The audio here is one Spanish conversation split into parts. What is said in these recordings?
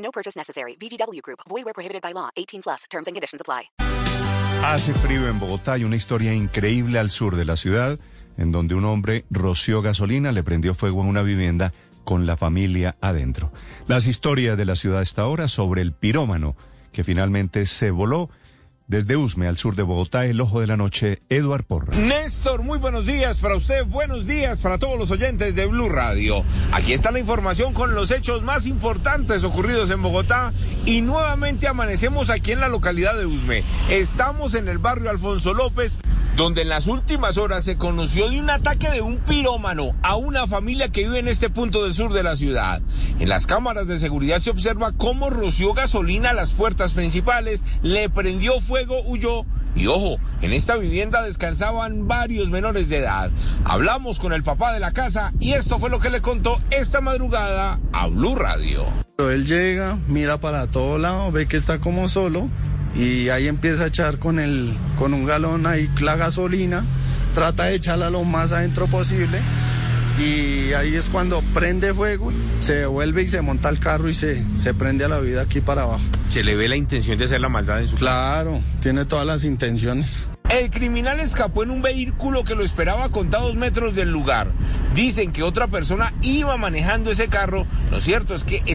No purchase necessary. VGW Group. Void where prohibited by law. 18 plus. Terms and conditions apply. Hace frío en Bogotá y una historia increíble al sur de la ciudad, en donde un hombre roció gasolina, le prendió fuego a una vivienda con la familia adentro. Las historias de la ciudad hasta ahora sobre el pirómano que finalmente se voló desde Usme, al sur de Bogotá, el ojo de la noche, Eduard Porras. Néstor, muy buenos días para usted, buenos días para todos los oyentes de Blue Radio. Aquí está la información con los hechos más importantes ocurridos en Bogotá y nuevamente amanecemos aquí en la localidad de Usme. Estamos en el barrio Alfonso López, donde en las últimas horas se conoció de un ataque de un pirómano a una familia que vive en este punto del sur de la ciudad. En las cámaras de seguridad se observa cómo roció gasolina a las puertas principales, le prendió fuego huyó y ojo, en esta vivienda descansaban varios menores de edad. Hablamos con el papá de la casa y esto fue lo que le contó esta madrugada a Blue Radio. Él llega, mira para todo lado, ve que está como solo y ahí empieza a echar con, el, con un galón ahí la gasolina, trata de echarla lo más adentro posible y ahí es cuando prende fuego, se devuelve y se monta el carro y se, se prende a la vida aquí para abajo. Se le ve la intención de hacer la maldad en su Claro, tiene todas las intenciones. El criminal escapó en un vehículo que lo esperaba a contados metros del lugar. Dicen que otra persona iba manejando ese carro. Lo cierto es que...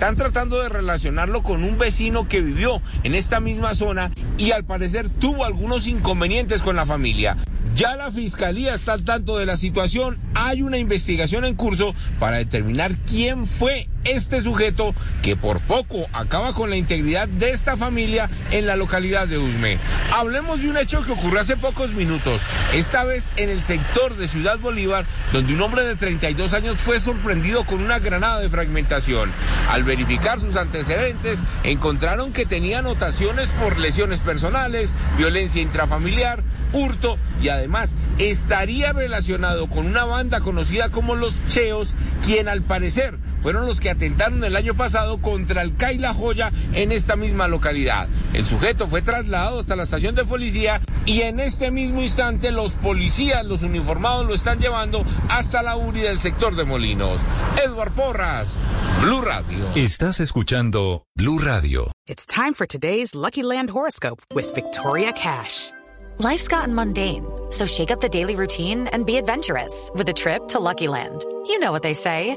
Están tratando de relacionarlo con un vecino que vivió en esta misma zona y al parecer tuvo algunos inconvenientes con la familia. Ya la fiscalía está al tanto de la situación, hay una investigación en curso para determinar quién fue este sujeto que por poco acaba con la integridad de esta familia en la localidad de Usme. Hablemos de un hecho que ocurrió hace pocos minutos, esta vez en el sector de Ciudad Bolívar, donde un hombre de 32 años fue sorprendido con una granada de fragmentación. Al verificar sus antecedentes, encontraron que tenía anotaciones por lesiones personales, violencia intrafamiliar, hurto y además estaría relacionado con una banda conocida como los Cheos, quien al parecer fueron los que atentaron el año pasado contra el CAI La Joya en esta misma localidad. El sujeto fue trasladado hasta la estación de policía y en este mismo instante los policías, los uniformados, lo están llevando hasta la URI del sector de Molinos. Edward Porras, Blue Radio. Estás escuchando Blue Radio. It's time for today's Lucky Land horoscope with Victoria Cash. Life's gotten mundane, so shake up the daily routine and be adventurous with a trip to Lucky Land. You know what they say.